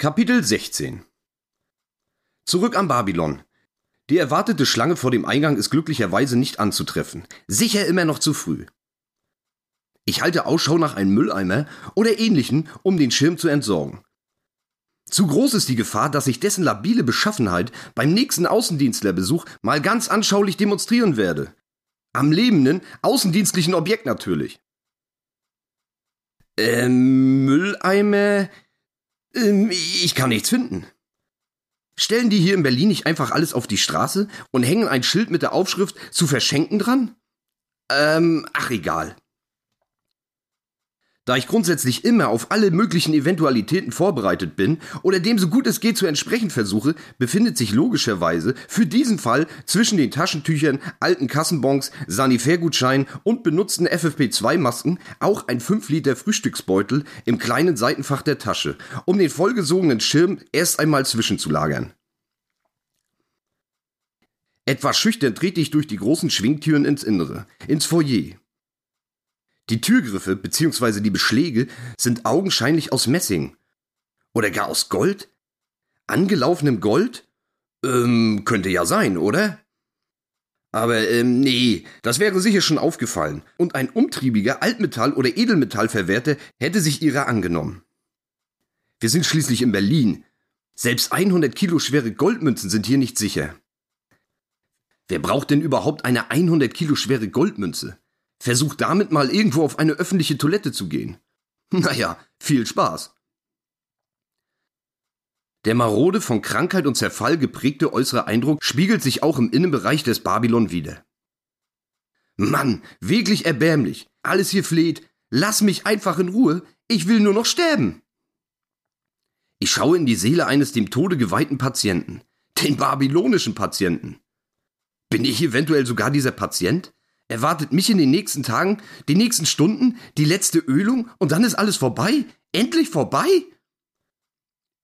Kapitel 16 Zurück am Babylon. Die erwartete Schlange vor dem Eingang ist glücklicherweise nicht anzutreffen. Sicher immer noch zu früh. Ich halte Ausschau nach einem Mülleimer oder ähnlichen, um den Schirm zu entsorgen. Zu groß ist die Gefahr, dass ich dessen labile Beschaffenheit beim nächsten Außendienstlerbesuch mal ganz anschaulich demonstrieren werde. Am lebenden, außendienstlichen Objekt natürlich. Ähm, Mülleimer? Ähm, ich kann nichts finden. Stellen die hier in Berlin nicht einfach alles auf die Straße und hängen ein Schild mit der Aufschrift zu verschenken dran? Ähm, ach egal. Da ich grundsätzlich immer auf alle möglichen Eventualitäten vorbereitet bin oder dem so gut es geht zu entsprechen versuche, befindet sich logischerweise für diesen Fall zwischen den Taschentüchern, alten Kassenbons, Sanitärgutscheinen und benutzten FFP2-Masken auch ein 5 Liter Frühstücksbeutel im kleinen Seitenfach der Tasche, um den vollgesogenen Schirm erst einmal zwischenzulagern. Etwas schüchtern trete ich durch die großen Schwingtüren ins Innere, ins Foyer. Die Türgriffe bzw. die Beschläge sind augenscheinlich aus Messing. Oder gar aus Gold? Angelaufenem Gold? Ähm, könnte ja sein, oder? Aber ähm, nee, das wäre sicher schon aufgefallen. Und ein umtriebiger Altmetall- oder Edelmetallverwerter hätte sich ihrer angenommen. Wir sind schließlich in Berlin. Selbst 100 Kilo schwere Goldmünzen sind hier nicht sicher. Wer braucht denn überhaupt eine 100 Kilo schwere Goldmünze? Versuch damit mal irgendwo auf eine öffentliche Toilette zu gehen. Naja, viel Spaß. Der marode, von Krankheit und Zerfall geprägte äußere Eindruck spiegelt sich auch im Innenbereich des Babylon wider. Mann, wirklich erbärmlich. Alles hier fleht. Lass mich einfach in Ruhe. Ich will nur noch sterben. Ich schaue in die Seele eines dem Tode geweihten Patienten. Den babylonischen Patienten. Bin ich eventuell sogar dieser Patient? Erwartet mich in den nächsten Tagen, die nächsten Stunden, die letzte Ölung und dann ist alles vorbei? Endlich vorbei?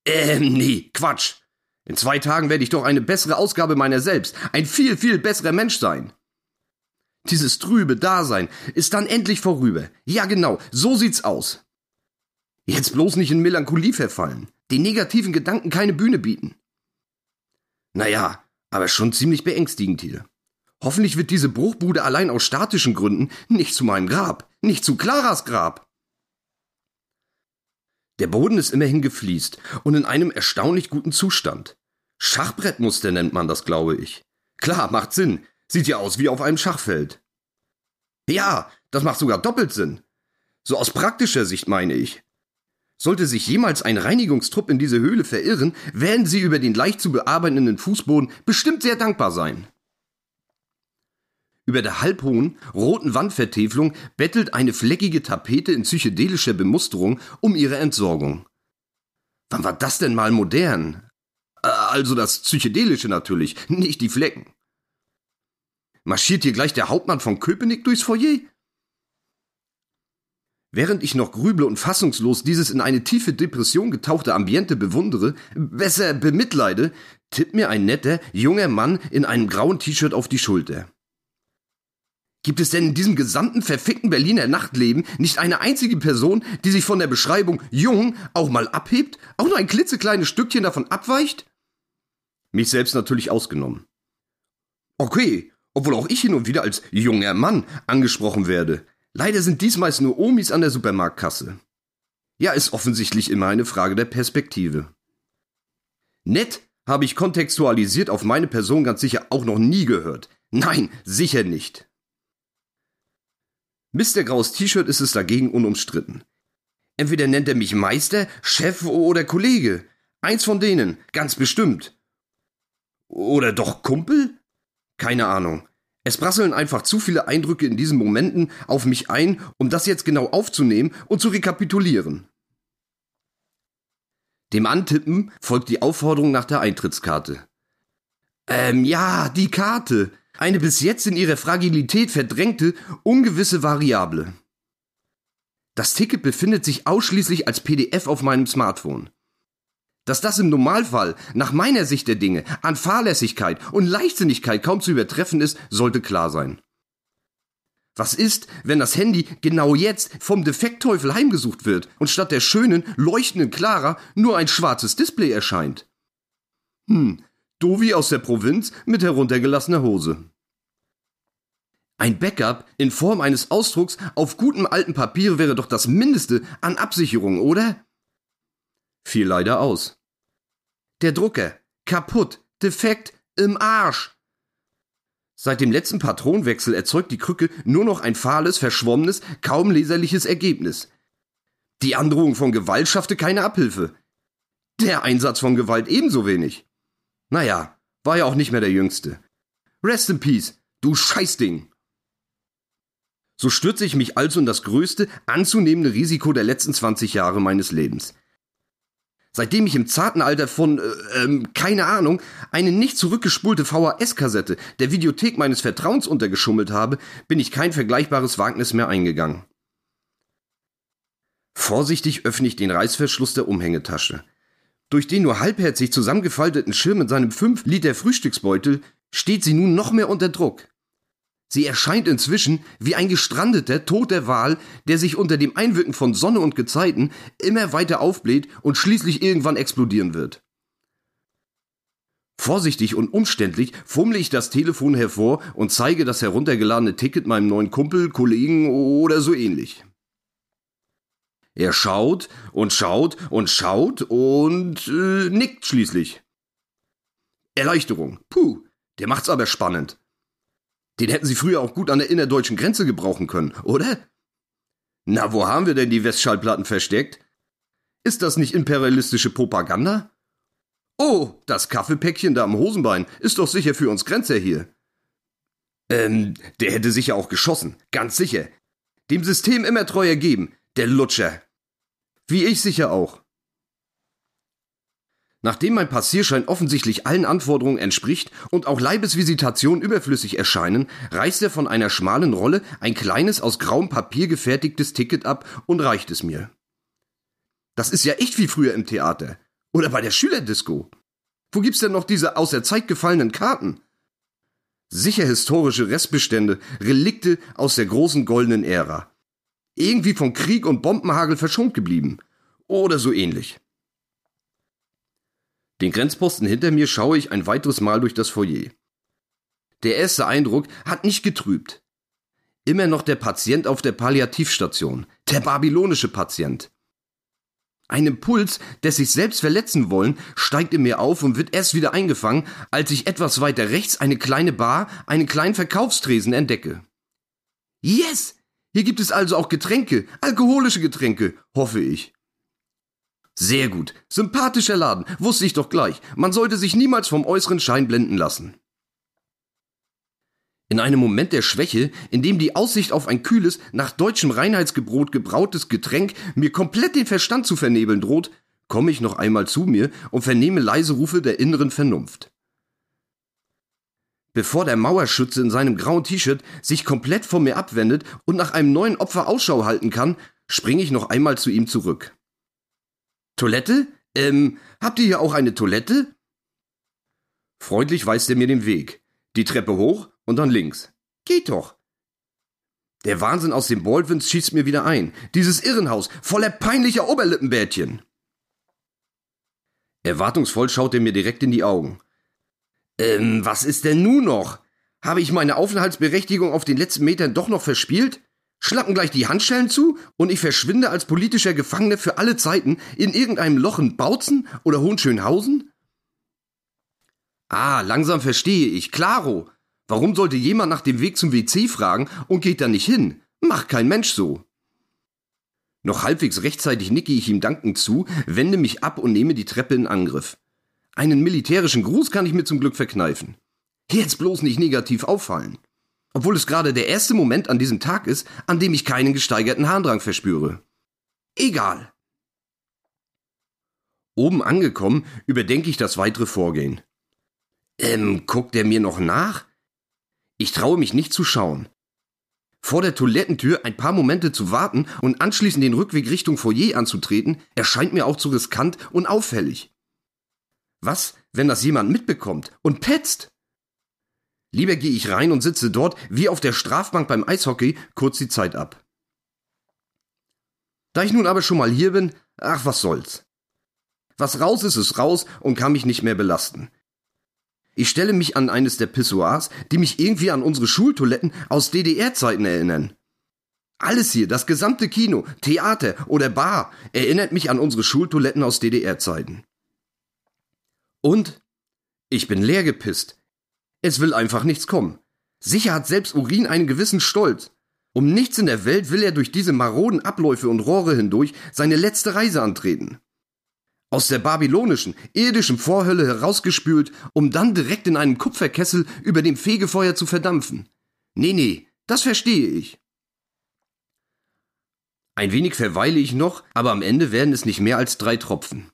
Ähm, nee, Quatsch. In zwei Tagen werde ich doch eine bessere Ausgabe meiner selbst, ein viel, viel besserer Mensch sein. Dieses trübe Dasein ist dann endlich vorüber. Ja, genau, so sieht's aus. Jetzt bloß nicht in Melancholie verfallen, den negativen Gedanken keine Bühne bieten. Naja, aber schon ziemlich beängstigend hier. Hoffentlich wird diese Bruchbude allein aus statischen Gründen nicht zu meinem Grab, nicht zu Claras Grab. Der Boden ist immerhin gefliest und in einem erstaunlich guten Zustand. Schachbrettmuster nennt man das, glaube ich. Klar, macht Sinn. Sieht ja aus wie auf einem Schachfeld. Ja, das macht sogar doppelt Sinn. So aus praktischer Sicht meine ich. Sollte sich jemals ein Reinigungstrupp in diese Höhle verirren, werden sie über den leicht zu bearbeitenden Fußboden bestimmt sehr dankbar sein. Über der halbhohen, roten Wandvertäfelung bettelt eine fleckige Tapete in psychedelischer Bemusterung um ihre Entsorgung. Wann war das denn mal modern? Äh, also das Psychedelische natürlich, nicht die Flecken. Marschiert hier gleich der Hauptmann von Köpenick durchs Foyer? Während ich noch grüble und fassungslos dieses in eine tiefe Depression getauchte Ambiente bewundere, besser bemitleide, tippt mir ein netter, junger Mann in einem grauen T-Shirt auf die Schulter. Gibt es denn in diesem gesamten verfickten Berliner Nachtleben nicht eine einzige Person, die sich von der Beschreibung jung auch mal abhebt, auch nur ein klitzekleines Stückchen davon abweicht? Mich selbst natürlich ausgenommen. Okay, obwohl auch ich hin und wieder als junger Mann angesprochen werde. Leider sind dies meist nur Omis an der Supermarktkasse. Ja, ist offensichtlich immer eine Frage der Perspektive. Nett habe ich kontextualisiert auf meine Person ganz sicher auch noch nie gehört. Nein, sicher nicht. Mr. Graus T-Shirt ist es dagegen unumstritten. Entweder nennt er mich Meister, Chef oder Kollege. Eins von denen, ganz bestimmt. Oder doch Kumpel? Keine Ahnung. Es prasseln einfach zu viele Eindrücke in diesen Momenten auf mich ein, um das jetzt genau aufzunehmen und zu rekapitulieren. Dem Antippen folgt die Aufforderung nach der Eintrittskarte. Ähm, ja, die Karte. Eine bis jetzt in ihrer Fragilität verdrängte, ungewisse Variable. Das Ticket befindet sich ausschließlich als PDF auf meinem Smartphone. Dass das im Normalfall, nach meiner Sicht der Dinge, an Fahrlässigkeit und Leichtsinnigkeit kaum zu übertreffen ist, sollte klar sein. Was ist, wenn das Handy genau jetzt vom Defektteufel heimgesucht wird und statt der schönen, leuchtenden Clara nur ein schwarzes Display erscheint? Hm, Dovi aus der Provinz mit heruntergelassener Hose. Ein Backup in Form eines Ausdrucks auf gutem alten Papier wäre doch das Mindeste an Absicherung, oder? Fiel leider aus. Der Drucker. Kaputt. Defekt. Im Arsch. Seit dem letzten Patronwechsel erzeugt die Krücke nur noch ein fahles, verschwommenes, kaum leserliches Ergebnis. Die Androhung von Gewalt schaffte keine Abhilfe. Der Einsatz von Gewalt ebenso wenig. Naja, war ja auch nicht mehr der Jüngste. Rest in Peace, du Scheißding. So stürze ich mich also in das größte, anzunehmende Risiko der letzten 20 Jahre meines Lebens. Seitdem ich im zarten Alter von, äh, ähm, keine Ahnung, eine nicht zurückgespulte VHS-Kassette der Videothek meines Vertrauens untergeschummelt habe, bin ich kein vergleichbares Wagnis mehr eingegangen. Vorsichtig öffne ich den Reißverschluss der Umhängetasche. Durch den nur halbherzig zusammengefalteten Schirm in seinem 5 Liter Frühstücksbeutel steht sie nun noch mehr unter Druck. Sie erscheint inzwischen wie ein gestrandeter, toter Wal, der sich unter dem Einwirken von Sonne und Gezeiten immer weiter aufbläht und schließlich irgendwann explodieren wird. Vorsichtig und umständlich fummle ich das Telefon hervor und zeige das heruntergeladene Ticket meinem neuen Kumpel, Kollegen oder so ähnlich. Er schaut und schaut und schaut und äh, nickt schließlich. Erleichterung. Puh, der macht's aber spannend. Den hätten sie früher auch gut an der innerdeutschen Grenze gebrauchen können, oder? Na, wo haben wir denn die Westschallplatten versteckt? Ist das nicht imperialistische Propaganda? Oh, das Kaffeepäckchen da am Hosenbein ist doch sicher für uns Grenzer hier. Ähm, der hätte sicher auch geschossen, ganz sicher. Dem System immer treu ergeben, der Lutscher. Wie ich sicher auch. Nachdem mein Passierschein offensichtlich allen Anforderungen entspricht und auch Leibesvisitationen überflüssig erscheinen, reißt er von einer schmalen Rolle ein kleines aus grauem Papier gefertigtes Ticket ab und reicht es mir. Das ist ja echt wie früher im Theater. Oder bei der Schülerdisco. Wo gibt's denn noch diese aus der Zeit gefallenen Karten? Sicher historische Restbestände, Relikte aus der großen goldenen Ära. Irgendwie von Krieg und Bombenhagel verschont geblieben. Oder so ähnlich. Den Grenzposten hinter mir schaue ich ein weiteres Mal durch das Foyer. Der erste Eindruck hat nicht getrübt. Immer noch der Patient auf der Palliativstation, der babylonische Patient. Ein Impuls des sich selbst verletzen wollen steigt in mir auf und wird erst wieder eingefangen, als ich etwas weiter rechts eine kleine Bar, einen kleinen Verkaufstresen entdecke. Yes! Hier gibt es also auch Getränke, alkoholische Getränke, hoffe ich. Sehr gut. Sympathischer Laden. Wusste ich doch gleich. Man sollte sich niemals vom äußeren Schein blenden lassen. In einem Moment der Schwäche, in dem die Aussicht auf ein kühles, nach deutschem Reinheitsgebrot gebrautes Getränk mir komplett den Verstand zu vernebeln droht, komme ich noch einmal zu mir und vernehme leise Rufe der inneren Vernunft. Bevor der Mauerschütze in seinem grauen T-Shirt sich komplett von mir abwendet und nach einem neuen Opfer Ausschau halten kann, springe ich noch einmal zu ihm zurück. Toilette? Ähm, habt ihr hier auch eine Toilette? Freundlich weist er mir den Weg. Die Treppe hoch und dann links. Geht doch. Der Wahnsinn aus den Baldwins schießt mir wieder ein. Dieses Irrenhaus, voller peinlicher Oberlippenbärtchen. Erwartungsvoll schaut er mir direkt in die Augen. Ähm, was ist denn nun noch? Habe ich meine Aufenthaltsberechtigung auf den letzten Metern doch noch verspielt? schlappen gleich die Handschellen zu und ich verschwinde als politischer Gefangener für alle Zeiten in irgendeinem Loch in Bautzen oder Hohenschönhausen? Ah, langsam verstehe ich. Klaro. Warum sollte jemand nach dem Weg zum WC fragen und geht da nicht hin? Macht kein Mensch so. Noch halbwegs rechtzeitig nicke ich ihm dankend zu, wende mich ab und nehme die Treppe in Angriff. Einen militärischen Gruß kann ich mir zum Glück verkneifen. Jetzt bloß nicht negativ auffallen obwohl es gerade der erste Moment an diesem Tag ist, an dem ich keinen gesteigerten Harndrang verspüre. Egal. Oben angekommen, überdenke ich das weitere Vorgehen. Ähm, guckt er mir noch nach? Ich traue mich nicht zu schauen. Vor der Toilettentür ein paar Momente zu warten und anschließend den Rückweg Richtung Foyer anzutreten, erscheint mir auch zu riskant und auffällig. Was, wenn das jemand mitbekommt und petzt? Lieber gehe ich rein und sitze dort, wie auf der Strafbank beim Eishockey, kurz die Zeit ab. Da ich nun aber schon mal hier bin, ach was soll's. Was raus ist, ist raus und kann mich nicht mehr belasten. Ich stelle mich an eines der Pissoirs, die mich irgendwie an unsere Schultoiletten aus DDR-Zeiten erinnern. Alles hier, das gesamte Kino, Theater oder Bar, erinnert mich an unsere Schultoiletten aus DDR-Zeiten. Und ich bin leer gepisst. Es will einfach nichts kommen. Sicher hat selbst Urin einen gewissen Stolz. Um nichts in der Welt will er durch diese maroden Abläufe und Rohre hindurch seine letzte Reise antreten. Aus der babylonischen, irdischen Vorhölle herausgespült, um dann direkt in einem Kupferkessel über dem Fegefeuer zu verdampfen. Nee, nee, das verstehe ich. Ein wenig verweile ich noch, aber am Ende werden es nicht mehr als drei Tropfen.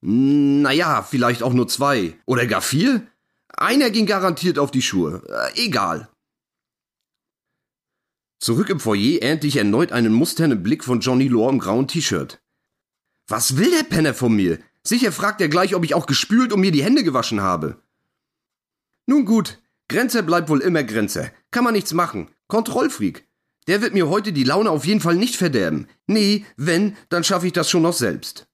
Naja, vielleicht auch nur zwei. Oder gar vier? Einer ging garantiert auf die Schuhe. Äh, egal. Zurück im Foyer ernte ich erneut einen musternden Blick von Johnny Law im grauen T-Shirt. Was will der Penner von mir? Sicher fragt er gleich, ob ich auch gespült und mir die Hände gewaschen habe. Nun gut, Grenzer bleibt wohl immer Grenzer. Kann man nichts machen. Kontrollfreak. Der wird mir heute die Laune auf jeden Fall nicht verderben. Nee, wenn, dann schaffe ich das schon noch selbst.